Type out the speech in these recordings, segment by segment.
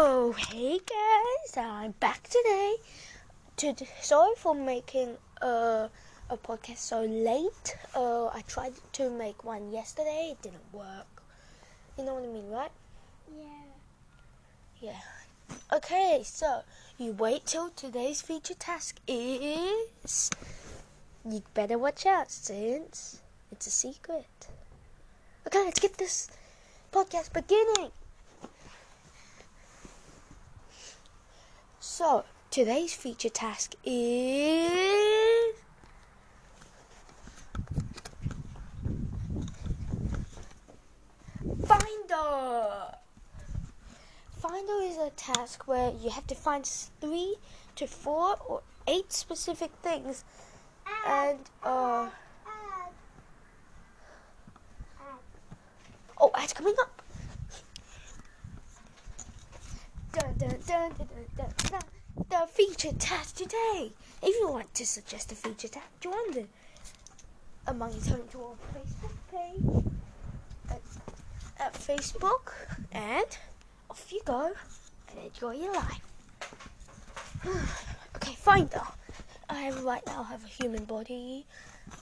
Oh, hey guys, I'm back today. To, sorry for making uh, a podcast so late. Uh, I tried to make one yesterday, it didn't work. You know what I mean, right? Yeah. Yeah. Okay, so you wait till today's feature task is. You better watch out since it's a secret. Okay, let's get this podcast beginning. So, today's feature task is. Finder! Finder is a task where you have to find three to four or eight specific things and, uh. Oh, ads coming up! Dun, dun, dun, The feature task today. If you want to suggest a feature task, join the Among Us Home to Facebook page at, at Facebook, and off you go and enjoy your life. okay, Finder. I have right now have a human body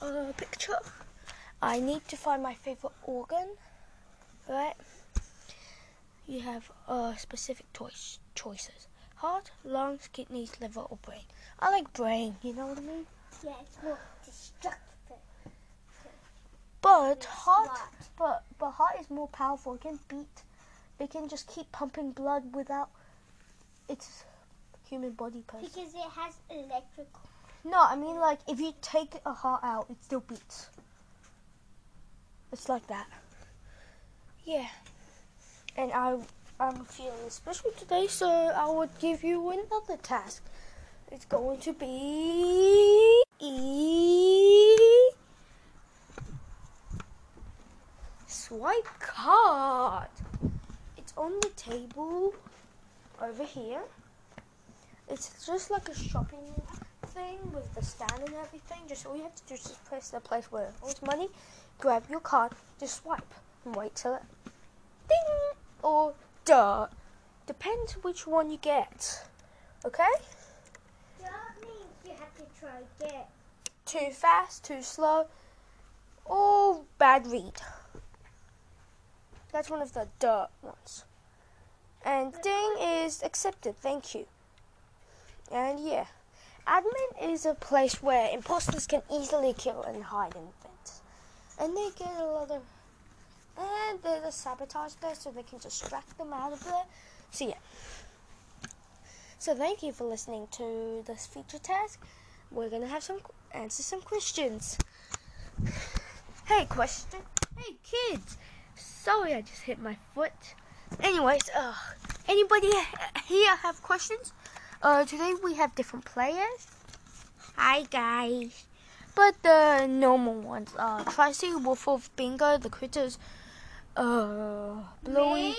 uh, picture. I need to find my favorite organ. Right? You have uh, specific choice choices: heart, lungs, kidneys, liver, or brain. I like brain. You know what I mean? Yeah, it's more destructive. But heart, but but heart is more powerful. It can beat. It can just keep pumping blood without its human body person. Because it has electrical. No, I mean like if you take a heart out, it still beats. It's like that. Yeah. And I I'm feeling special today, so I would give you another task. It's going to be e swipe card. It's on the table over here. It's just like a shopping thing with the stand and everything. Just all you have to do is just press the place where it holds money, grab your card, just swipe, and wait till it ding or duh. Depends which one you get. Okay? That means you have to try again. Too fast, too slow, or bad read. That's one of the duh ones. And ding is accepted, thank you. And yeah. Admin is a place where imposters can easily kill and hide in vents. And they get a lot of and there's a sabotage there so they can distract them out of there. So yeah. So thank you for listening to this feature task. We're gonna have some answer some questions. Hey question. Hey kids. Sorry I just hit my foot. Anyways, uh anybody here have questions? Uh today we have different players. Hi guys. But the normal ones are Tracy, Wolf of Bingo, the critters, uh Bluey, Me?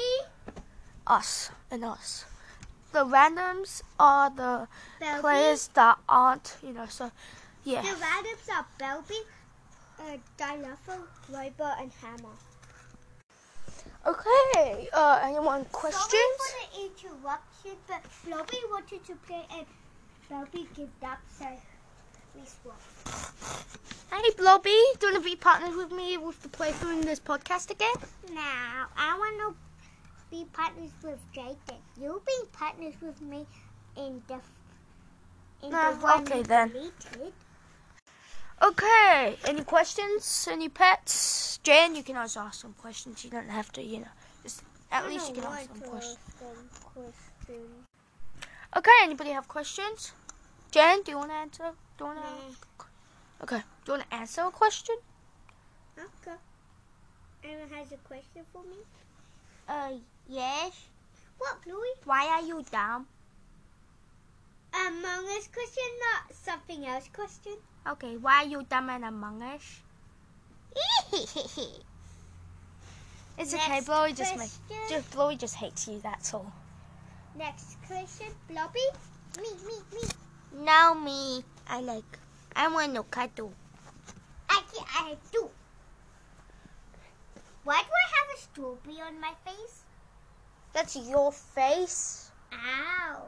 us, and us. The randoms are the Belby? players that aren't, you know, so yeah. The randoms are Belby, uh, Dilopho, Robo, and Hammer. Okay, uh, anyone questions? Sorry for the interruption, but Blobby wanted to play and Belby gave up, so Hey, Blobby, do you want to be partners with me with the playthrough in this podcast again? No, I want to be partners with Jacob. You'll be partners with me in the in Ah, the one okay then. deleted. Okay, any questions? Any pets? Jan, you can also ask some questions. You don't have to, you know, just at I least you can ask some questions. questions. Okay, anybody have questions? Jan, do you want to answer? Do you? Nah. Okay, do you want to answer a question? Okay. Anyone has a question for me? Uh, yes. What, Bluey? Why are you dumb? Among Us question, not something else question. Okay, why are you dumb and Among Us? It's okay, Next Chloe just make, just just hates you. That's all. Next question, Blobby? Me, me, me. No, me. I like. I want to cuddle. I, I do. Why do I have a strawberry on my face? That's your face. Ow.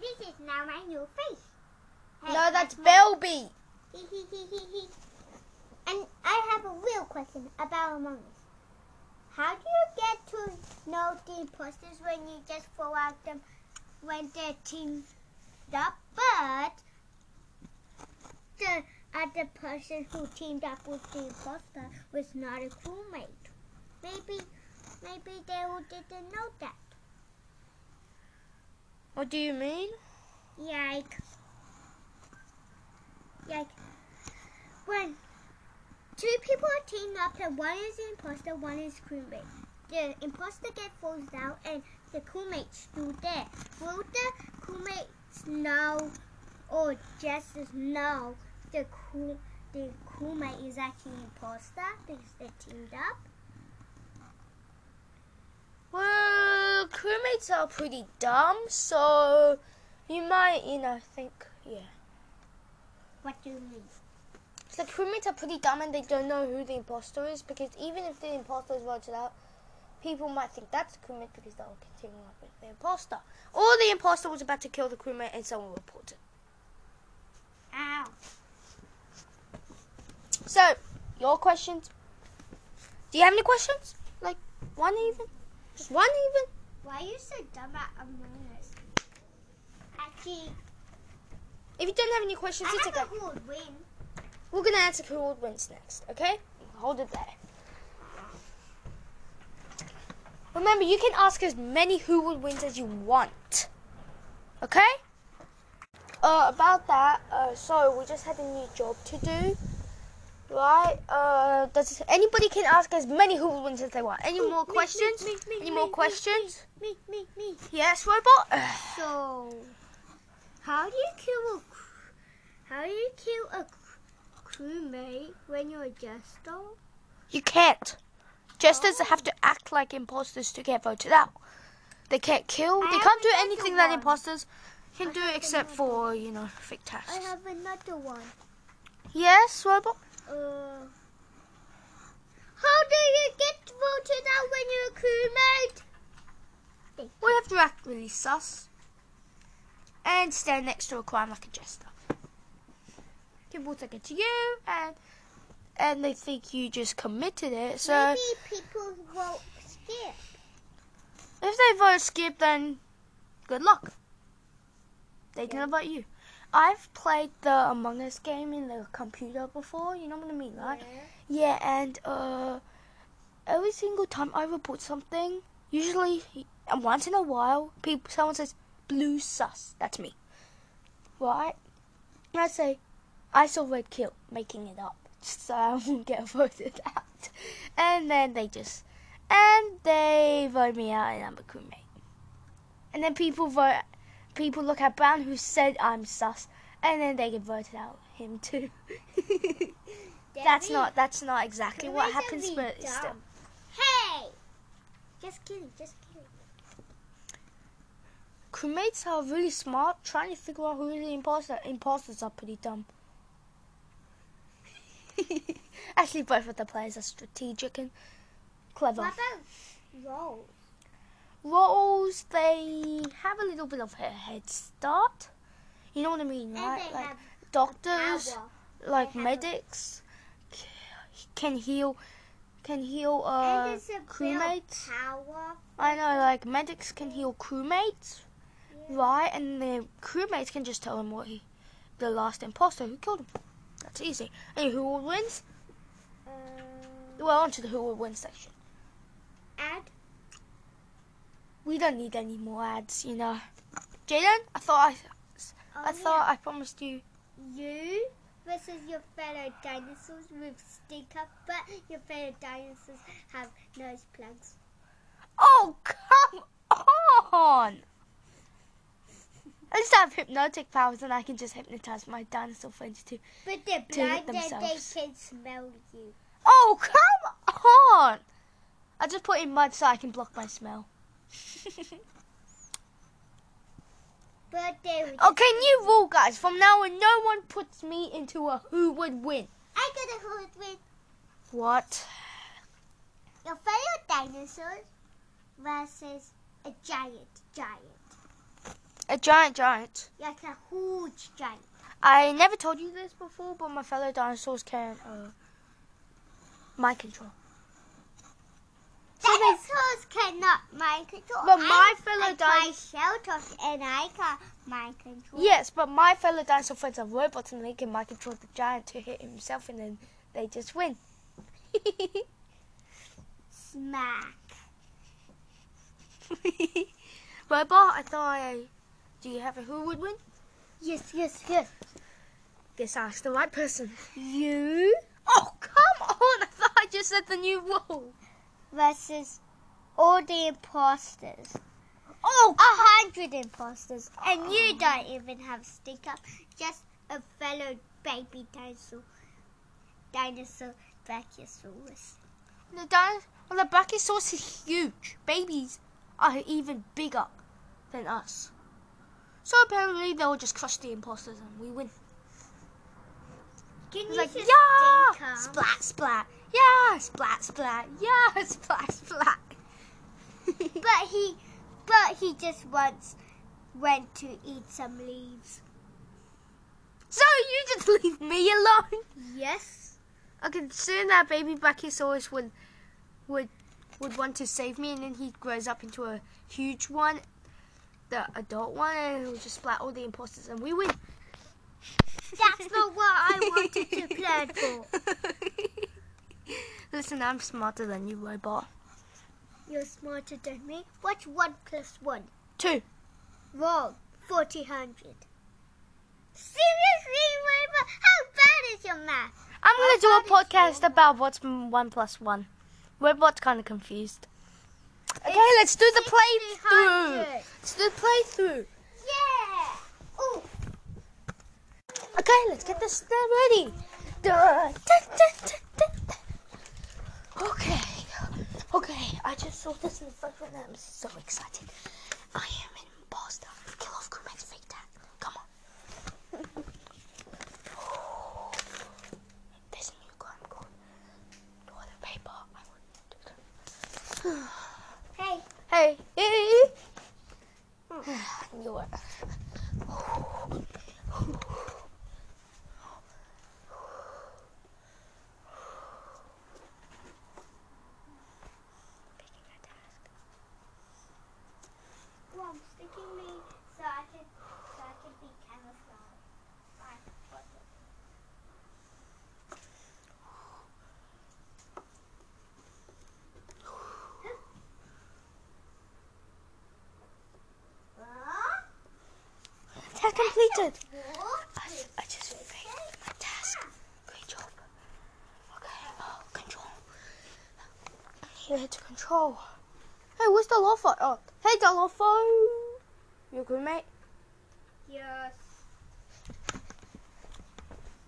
This is now my new face. Hey, no, that's my- Belby. And I have a real question about Among Us. How do you get to know the imposters when you just throw out them when they're teamed up, but the other person who teamed up with the imposter was not a crewmate? Maybe, maybe they all didn't know that. What do you mean? Like, like when two people are teamed up and one is the imposter, one is crewmate. The imposter gets forced out and the crewmate's still there. Will the crewmates know or oh, just as know the crew the crewmate is actually an imposter because they're teamed up? Well, crewmates are pretty dumb, so you might, you know, think, yeah. What do you mean? So crewmates are pretty dumb and they don't know who the imposter is because even if the imposter is voted out, people might think that's a crewmate because they'll continue up with the imposter. Or the imposter was about to kill the crewmate and someone reported. Ow. So, your questions. Do you have any questions? Like one even? Just one even? Why are you so dumb at Among Us? Actually, If you don't have any questions, I it's have okay. a who would win. We're gonna answer who would wins next, okay? Hold it there. Remember, you can ask as many who would wins as you want. Okay? Uh, about that, uh, so we just had a new job to do. Right? Uh, does anybody can ask as many who would wins as they want. Any Ooh, more me, questions? me, me, Any me, more questions? Me, me, me. Yes, robot. So, how do you kill a how do you kill a crewmate when you're a jester? You can't. Jesters have to act like imposters to get voted out. They can't kill. They can't do anything that imposters can do except for, you know, fake tasks. I have another one. Yes, robot? Uh, how do you get voted out when you're a crewmate? We have to act really sus. And stand next to a crime like a jester. Give People think it's you, and and they think you just committed it. So Maybe people vote skip. if they vote skip, then good luck. They can vote you. I've played the Among Us game in the computer before. You know what I mean, right? Yeah, and uh, every single time I report something, usually and once in a while, people someone says blue sus. That's me, right? And I say I saw red kill, making it up so I won't get voted out. And then they just and they vote me out, and I'm a crewmate. And then people vote. People look at Brown, who said I'm sus, and then they get voted out him too. That's not that's not exactly what happens, but it's still. Hey! Just kidding, just kidding. Crewmates are really smart, trying to figure out who the imposter. Imposters are pretty dumb. Actually, both of the players are strategic and clever. What about roles? Roles, they have a little bit of a head start. You know what I mean, right? Like doctors, like medics, can heal, can heal uh, a crewmates. power. I know, like medics can heal crewmates, right? And the crewmates can just tell him what he, the last imposter who killed him. That's easy. And who will wins? Um, Well, onto the who will win section. add We don't need any more ads, you know. Jaden, I thought I, I oh, thought I promised you. yeah. you versus your fellow dinosaurs with stick up, but your fellow dinosaurs have nose plugs. Oh come on! At least I have hypnotic powers, and I can just hypnotize my dinosaur friends too. But they're To blind and they themselves. can smell you. Oh come on! I just put in mud so I can block my smell. But they Okay, new rule, guys. From now on, no one puts me into a who would win. I got a hood with What? your fellow dinosaurs versus A giant, giant. A giant giant. Like a huge giant. I never told you this before, but my fellow dinosaurs can uh, mind control. Dinosaurs cannot mind control. But my I- fellow I fly din- shelters and I can mind control. Yes, but my fellow dinosaur friends are robots and they can mind control the giant to hit himself and then they just win. Smack. Robot, I thought I. Do you have a who would win? Yes, yes, yes. Guess I asked the right person. You? Oh, come on! I thought I just said the new rule. Versus all the imposters. Oh, A hundred imposters. And you oh. don't even have stick up. Just a fellow baby dinosaur. Dinosaur Brachiosaurus. the dino- well, the Brachiosaurus is huge. Babies are even bigger than us. So apparently they'll just crush the imposters and we win. Can you like, yeah! Splat, splat. Yeah, splat, splat. Yeah, splat, splat. But he, but he just once went to eat some leaves. so you just leave me alone? Yes. Okay, soon that baby Brachiosaurus would would would want to save me, and then he grows up into a huge one, the adult one, and he'll just splat all the imposters, and we win. That's not what I wanted to plan for. Listen, I'm smarter than you, robot. You're smarter than me. What's one plus one? Two. Wrong. Forty hundred. Seriously, Rainbow? How bad is your math? I'm gonna do a podcast about what's one plus one. Robot's kind of confused. Okay, let's do the playthrough. Let's do the playthrough. Yeah. Ooh. Okay, let's get this ready. Okay, okay. I just saw this in the front and I'm so excited. I am an imposter. Kill off crewmate's fake tag. Come on. There's a new crime called toilet paper. I wouldn't do that. Hey. Hey, hey. I knew it. Well, I'm sticking me so I can so I can be camouflaged. Right. what's it? Huh? Completed. I, I just failed my task. Great job. Okay, oh, control. To control. Hey, where's the Lofo? Oh, hey, the Lofo. You good, mate? Yes.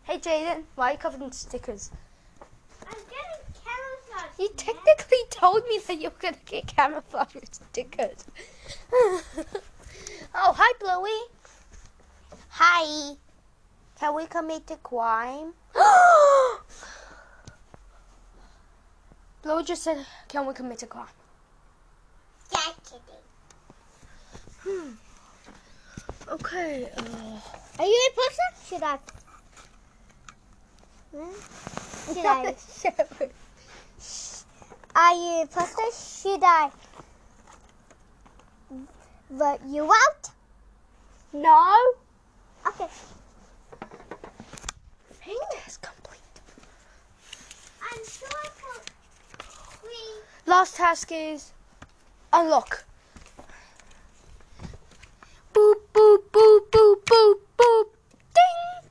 Hey, Jaden, why are you covered in stickers? I'm getting camouflaged. You technically told me that you were to get camouflage stickers. oh, hi, Bluey. Hi. Can we commit a crime? Bluey just said, can we commit a crime? Kidding. Hmm. Okay, uh... Are you a person? Should I? Hmm? Should I? Are you a person? Should I vote you out? no. Okay. Hey, task complete. I'm sure. Last task is unlock. Boop, boop, boop, boop, boop, boop. Ding!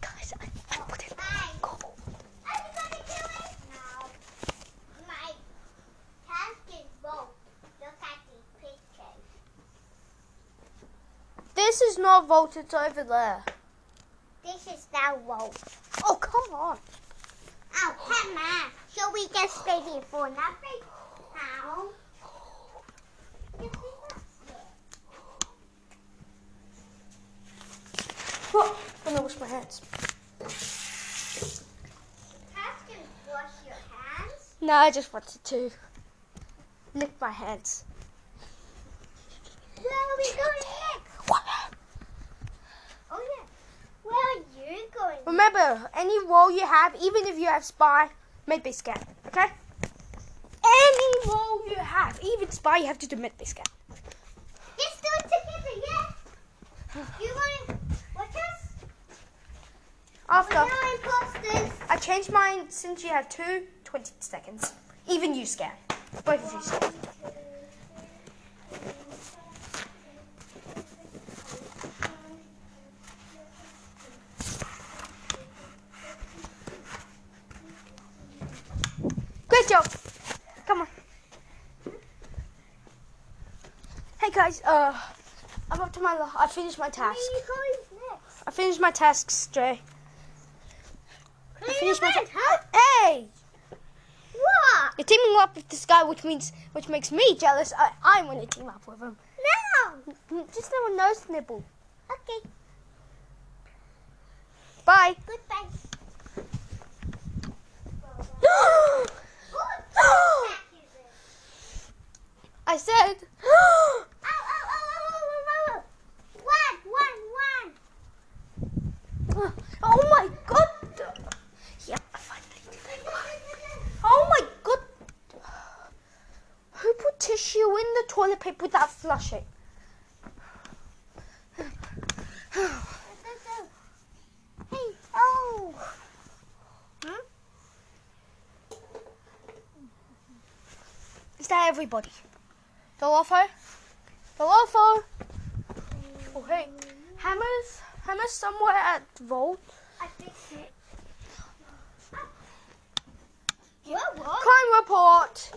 Guys, I, I put it Bye. Go. Are you gonna do it? No. My task is vote. Look at the pictures. This is not vote, it's over there. This is now vote. Oh, come on. Oh, come on. Shall we just stay here for nothing? How? Oh, I'm gonna wash my hands. Wash your hands. No, I just wanted to. lick my hands. Where are we going next? Oh yeah. Where are you going? Remember, any role you have, even if you have spy, medbay scan. Okay? Any role you have, even spy, you have to do medbay scan. Let's do it together, yeah? You want watch us? After We're now imposters. I changed mine since you have two, 20 seconds. Even you scan. Both of you scan. Great. Come on. Hey guys, uh, I'm up to my. lo- I finished my task. Where are you going next? I finished my tasks, Jay. I finished my. your Ta- hey, What? you're teaming up with this guy, which means, which makes me jealous. I, I want to team up with him. No. Just little nose nibble. Okay. Bye. Goodbye. I said. Ow, ow, ow, ow, ow, ow, ow. One, one, one. oh my god. Yeah, I finally did it. Oh my god. Who put tissue in the toilet paper without flushing? Hey, oh. Is that everybody? The Dolofo? Dolofo? Oh, hey. Hammers? Hammers somewhere at Vault? I fixed it. Crime report!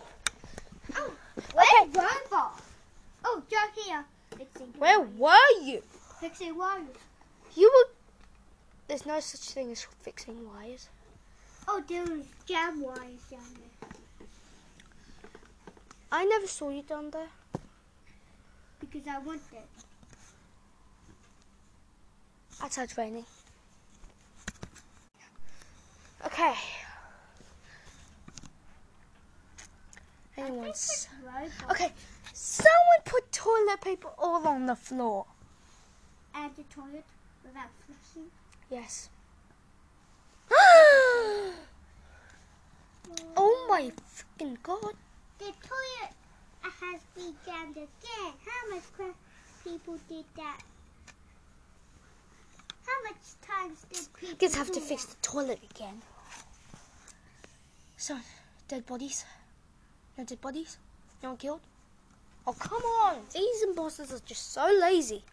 Oh, where's Robot? Oh, Joe here. Fixing Where were you? Fixing wires. You were. There's no such thing as fixing wires. Oh, there was jam wires down there. I never saw you down there. Because I want it. Outside's raining. Okay. Anyone's. Robot. Okay, someone put toilet paper all on the floor. And the toilet without flushing. Yes. oh my freaking god. The toilet has been jammed again. How much people did that? How much times did people Kids have to fix the toilet again. So, dead bodies? No dead bodies? No one killed? Oh, come on! These imposters are just so lazy.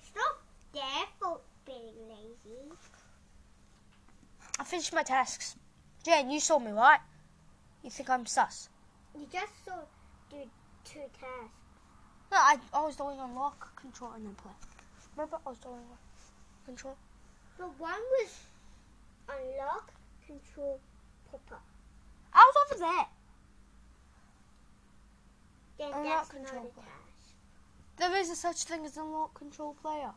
It's not their fault being lazy. I finished my tasks. Jen, you saw me, right? You think I'm sus? You just saw do two tasks. No, I, I was doing unlock, control, and then play. Remember, I was doing unlock, control. But one was unlock, control, pop up. I was over there. Then Unlock, that's control, not a play. task. There is a such thing as unlock, control, player.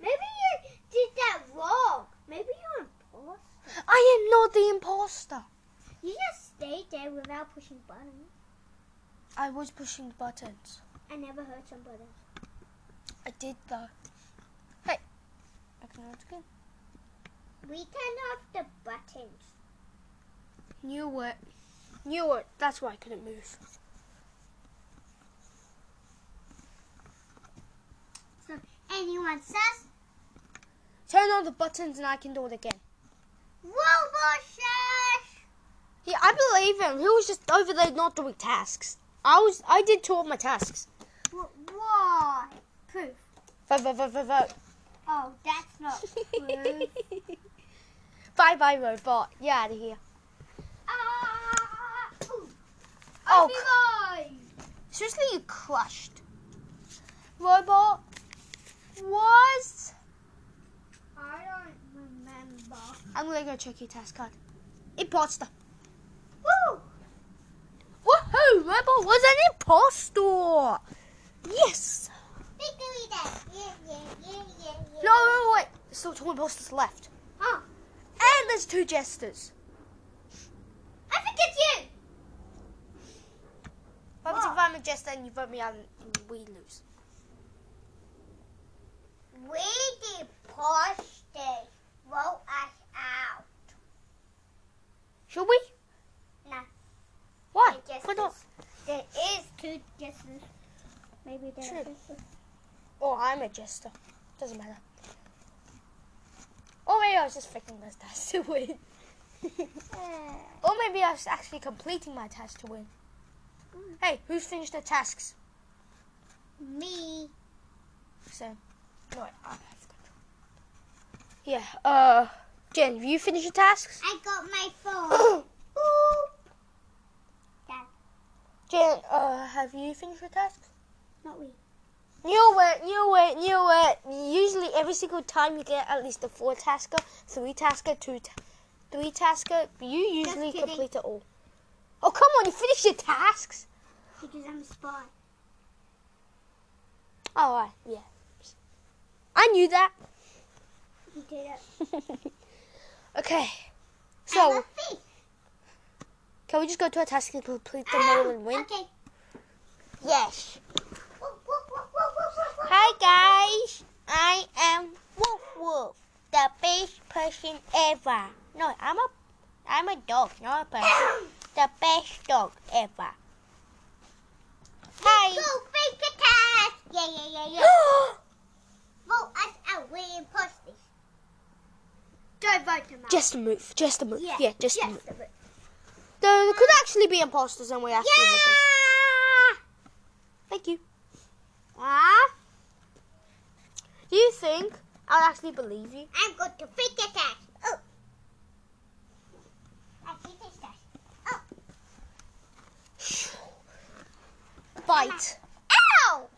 Maybe you did that wrong. Maybe you're an imposter. I am not the imposter. You just stayed there without pushing buttons. I was pushing the buttons. I never heard some buttons. I did though. Hey, I can do it again. We turned off the buttons. Knew it. Knew it. That's why I couldn't move. So says Turn on the buttons and I can do it again. Robot Yeah, I believe him. He was just over there not doing tasks. I was. I did two of my tasks. Why? Proof. Vote, vote, vote, vote, vote. Oh, that's not proof. bye, bye, robot. You're out of here. ah, ooh. Oh, I'll be mine. Seriously, you crushed. Robot was. I don't remember. I'm gonna go check your task card. Imposter. Woo! Woohoo! Robot was an imposter. Yes. Victory day. Yeah, yeah, yeah, yeah, yeah. No, wait, wait, still two imposters left. Oh, And there's two jesters. I think it's you. If I'm a jester and you vote me out and we lose. We imposter. Vote us out. Should we? No. Why? Why not? There is two jesters. Maybe there True. Oh, I'm a Jester. Doesn't matter. Or maybe I was just faking my task to win. or maybe I was actually completing my task to win. Hmm. Hey, who's finished the tasks? Me. So, no, I have control. Yeah, uh, Jen, have you finished your tasks? I got my phone. Jen, uh, have you finished your tasks? not we. Knew it, knew it, knew it. Usually, every single time you get at least a four tasker, three tasker, two, ta- three tasker. You usually complete it all. Oh come on, you finished your tasks. Because I'm a spy. Oh right, yeah. I knew that. You did it. okay, so can we just go to a task and complete the model and win? Okay. Yes. Hi guys, I am Woof Woof, the best person ever. No, I'm a, I'm a dog, not a person. the best dog ever. Hi. Go fake attack. Yeah, yeah, yeah, yeah. Vote us out. We're imposters. Don't vote them out. just a move, just a move. Yeah, just a move. the vote. There, could actually be imposters and we actually. Yeah. Thank you. Ah, Do you think I'll actually believe you? I'm going to fake attack. Oh. I see this guy. Oh. Bite. Ow!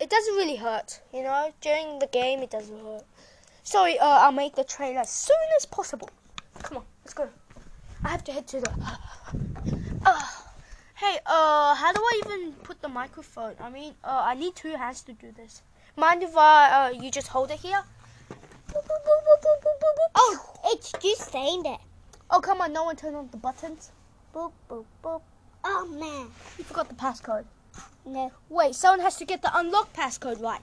It doesn't really hurt, you know. During the game, it doesn't hurt. Sorry, uh, I'll make the trailer as soon as possible. Come on, let's go. I have to head to the. Uh, hey, uh, how do I even put the microphone? I mean, uh, I need two hands to do this. Mind if I, uh, you just hold it here? Oh, it's just saying that. Oh, come on, no one turn on the buttons. Boop, boop, boop. Oh, man. You forgot the passcode. No. Wait, someone has to get the unlock passcode right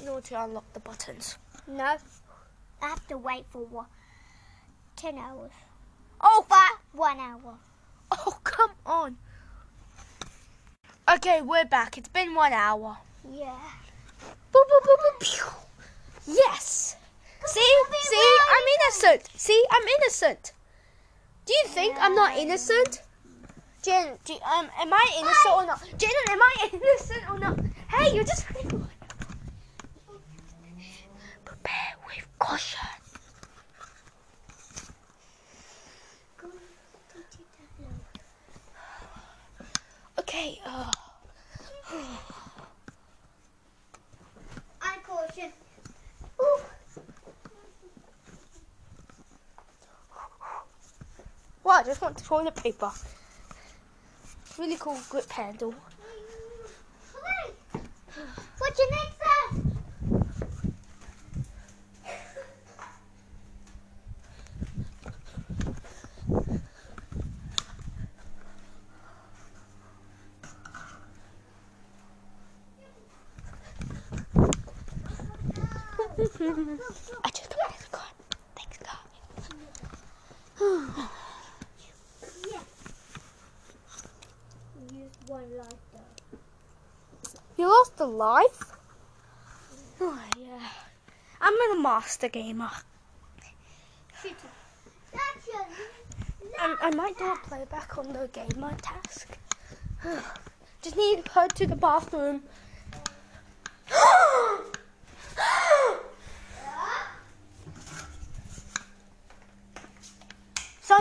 in order to unlock the buttons. No. I have to wait for one. Ten hours. Oh, But one hour. Oh, come on. Okay, we're back. It's been one hour. Yeah. Boop, boop, boop, boop, pew. Yes. See? See? I'm innocent. See? I'm innocent. Do you think I'm not innocent? Jen, do, um, am I innocent or not? Jen, am I innocent or not? Hey, you're just... Prepare with caution. Okay, uh... I caution. Well, I just want to toilet paper. Really cool grip handle. What's your next step? I just got it. God. Thanks God. Use one lighter. You lost a life? Oh, yeah. I'm a master gamer. It. That's. I, I might do a playback on the gamer task. Just need to go to the bathroom.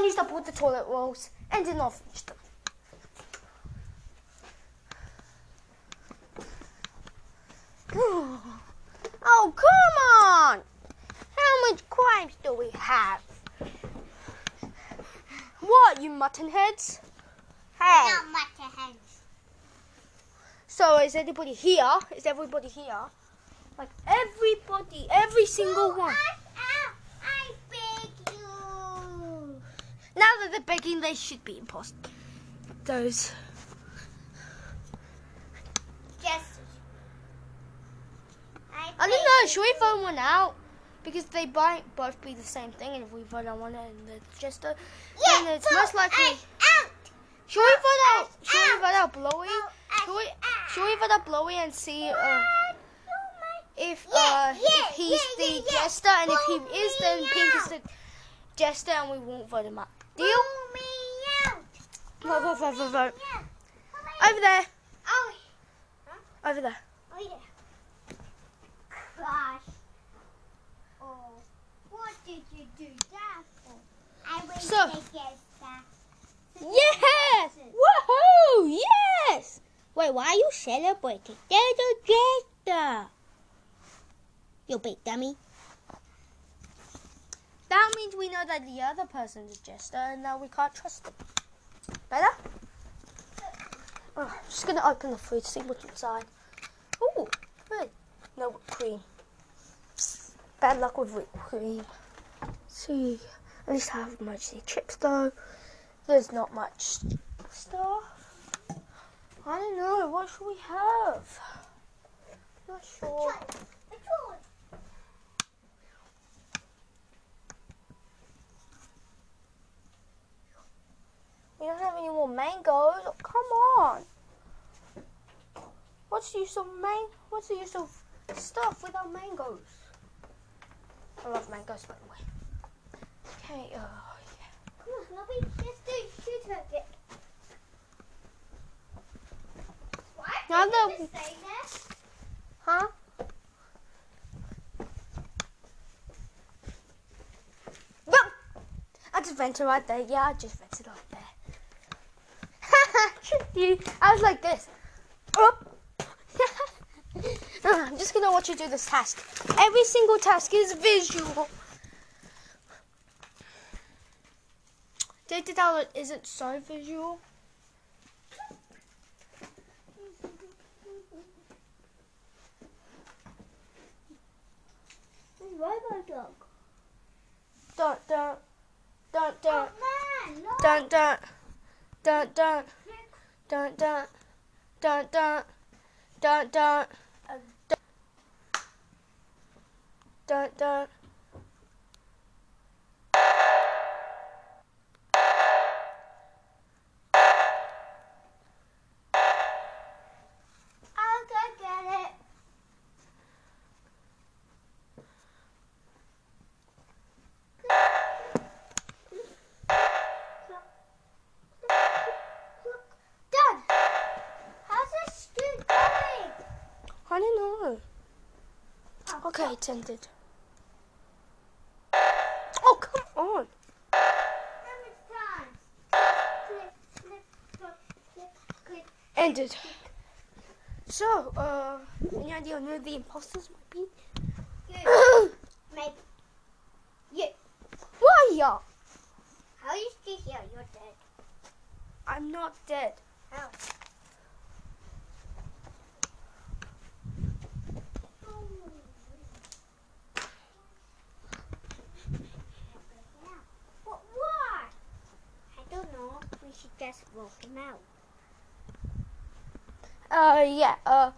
Used to put the toilet rolls and did have. What, you mutton heads? Hey. We're not. So is anybody here? Is everybody here? Like everybody, every single one. I, I beg you. Now that they're begging, they should be impost. Those. Yes. I, I don't know. Should we phone one out? Because they might both be the same thing, and if we vote on one and it's just a, Yeah, then it's most likely. out. Should we vote out? Should we vote out Blowy? Should we? Should we vote out Blowy and see uh, if uh, if he's the jester, and if he is, then Pink is the jester, and we won't vote him out. Deal? Vote me. Vote, vote, vote, vote. Over there. Oh, Over there. oh yeah. Gosh. Oh, what did you do that for? I will So- take it back. Yes! Woohoo! Yes! Wait, why are you celebrating? There's a jester. You big dummy. That means we know that the other person is jester, and now we can't trust them. Better? Oh, I'm just gonna open the fridge, see what's inside. Ooh, good. No whipped cream. Bad luck with whipped cream. see, at least I have mostly chips though. There's not much stuff. I don't know. What should we have? Not sure. We don't have any more mangoes. Oh, come on. What's the use of man? What's the use of stuff without mangoes? I love mangoes, by the way. Okay. Uh, yeah. Come on, Sloppy. Let's do shoot it. Why Now did that- you just say that? Huh? Well, I just vented right there. Yeah, I just vented right there. Tricked you. I was like this. Up. I'm just gonna watch you do this task. Every single task is visual. Data download isn't so visual. Robo dog. Dun dun dun dun Oh man, look. dun dun dun dun dun dun dun dun dun Okay, it's ended. Oh come on! Ended. So, uh, any idea who the imposters might be? Good. Maybe. You. Why ya? How you still here? You're dead. I'm not dead. How? But why? I don't know. We should just vote him out. Uh, yeah, uh,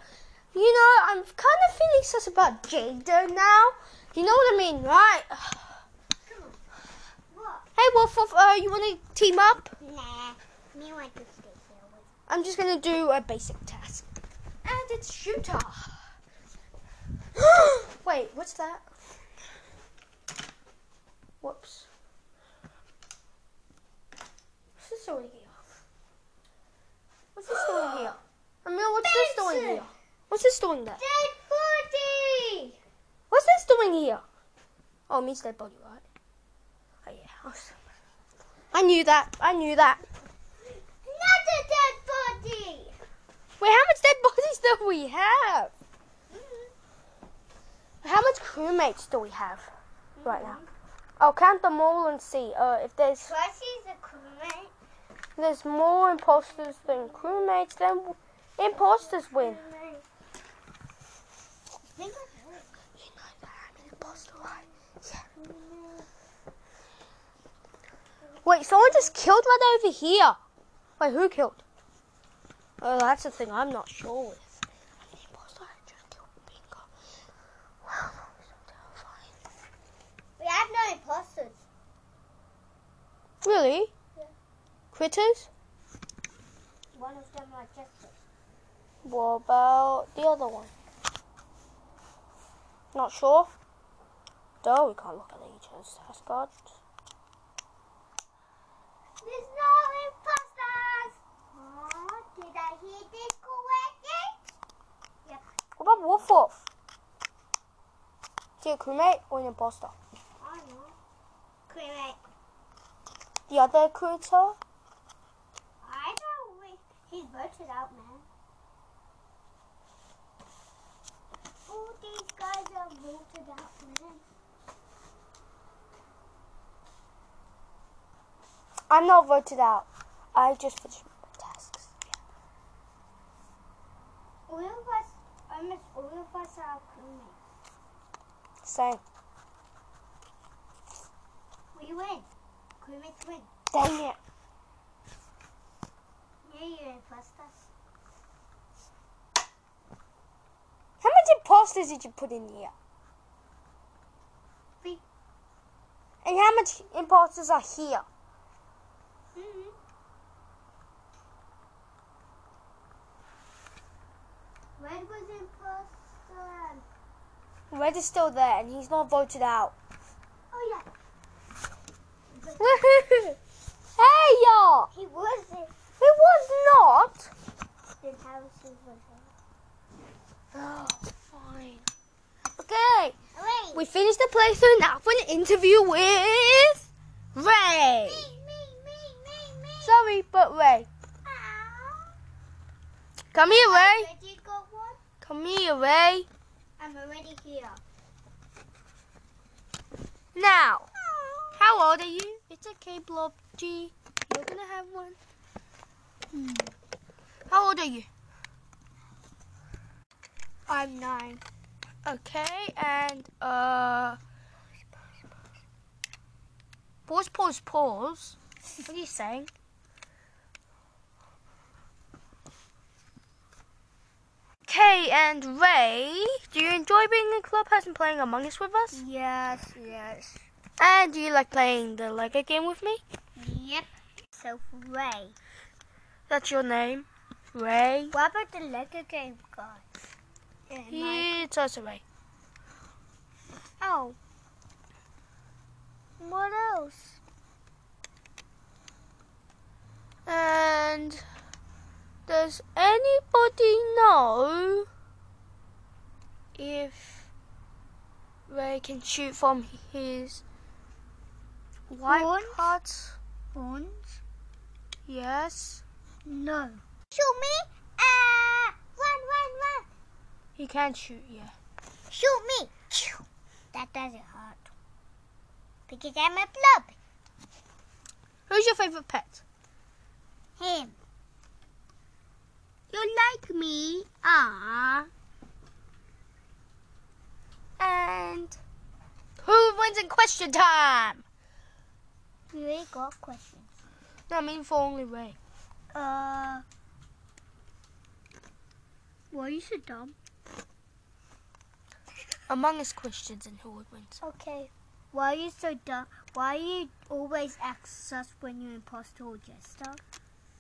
you know, I'm kind of feeling sus about Jada now. You know what I mean, right? Come on. What? Hey, Wolf, Wolf, uh, you want to team up? Nah. Me want to stay here. I'm just gonna do a basic task. And it's shooter. Wait, what's that? Whoops. What's this doing here? What's this doing here? Emil, what's this doing here? What's this doing there? Dead body. What's this doing here? Oh, it means dead body, right? Oh yeah. I I knew that. I knew that. Not a dead body. Wait, how much dead bodies do we have? How much crewmates do we have right now? I'll count them all and see. Uh, if there's there's more imposters than crewmates, then imposters win. Wait, someone just killed right over here. Wait, who killed? Oh, that's the thing I'm not sure with. Really? Critters? One of them are jesters. What about the other one? Not sure. Though we can't look at each other's task cards. There's no imposters! Oh, did I hear this correctly? What about Wolf Wolf? Is he a crewmate or an imposter? I don't know. Correct. The other critter? I know. we- He's voted out, man. All these guys are voted out, man. I'm not voted out. I just finished my tasks. All of us, almost all of us are crewmates. Same. We win. Crewmates win. Dang it. Yeah, you imposters. How many imposters did you put in here? Three. And how much imposters are here? Mm-hmm. Red was imposter. Red is still there and he's not voted out. Oh yeah. Hey y'all! He was it. Was not. Harrison was it. Oh, fine. Okay, Wait. we finished the playthrough now for an interview with Ray. Me, me, me, me, me. Sorry, but Ray. Ow. Come here, Ray. Ready, got one? Come here, Ray. I'm already here. Now, how old are you? It's okay, Blob G. You're gonna have one. Hmm. How old are you? I'm nine. Okay, and uh, pause, pause, pause. What are you saying? Okay, and Ray, do you enjoy being in Clubhouse and playing Among Us with us? Yes, yes. And do you like playing the Lego game with me? Yep. So Ray. That's your name, Ray. What about the Lego game guy? Yeah, my- It's also Ray. Oh. What else? And does anybody know if Ray can shoot from his white Horns? parts? Horns? Yes. No. Shoot me! Ah! Run, run, run! He can't shoot, yeah. Shoot me! That doesn't hurt. Because I'm a blob. Who's your favorite pet? Him. You like me? Ah. And who wins in question time? We really got questions. No, I mean for only Ray. Uh. Why are you so dumb? Among Us questions and who would win. Okay. Why are you so dumb? Why are you always act sus when you're imposter or jester?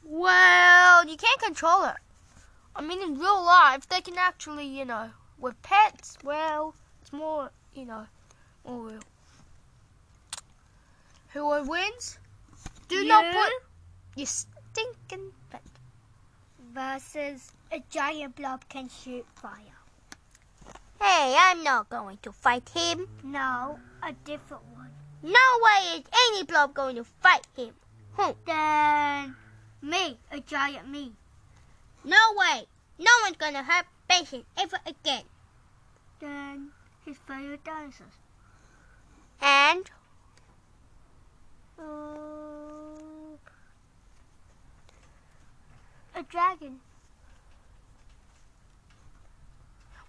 Well, you can't control it. I mean, in real life, they can actually, you know, with pets, well, it's more, you know, more real. Who wins? Do not You. put your stinking pet. Versus a giant blob can shoot fire. Hey, I'm not going to fight him. No, a different one. No way is any blob going to fight him. Hmm. Then me, a giant me. No way. No one's gonna hurt Patient ever again. Then his favorite dinosaurs. And Uh, a dragon.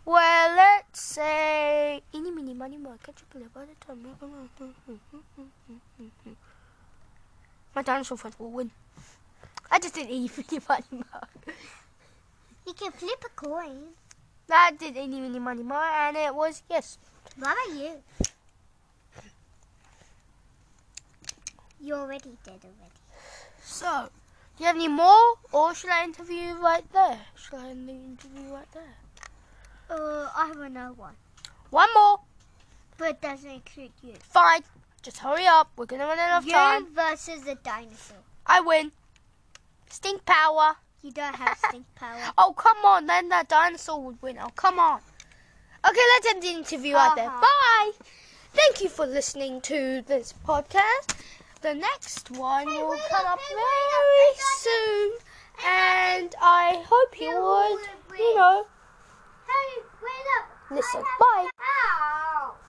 Well, let's say any mini money more catch up with by the time. My dinosaur friends will win. I just did any mini money more. You can flip a coin. I did any mini money more, and it was yes. What about you? You already did already. So, do you have any more, or should I interview right there? Should I end the interview right there? Uh, I have another one, One more. but it doesn't include you. Fine. Just hurry up. We're gonna run out of You time. versus the dinosaur. I win. Stink power. You don't have stink power. Oh, come on. Then that dinosaur would win. Oh, come on. Okay, let's end the interview right there. Uh-huh. Bye. Thank you for listening to this podcast. The next one Hey, will come up, up hey, very up, soon. And I hope you would, you know, Hey, wait up. listen. Bye.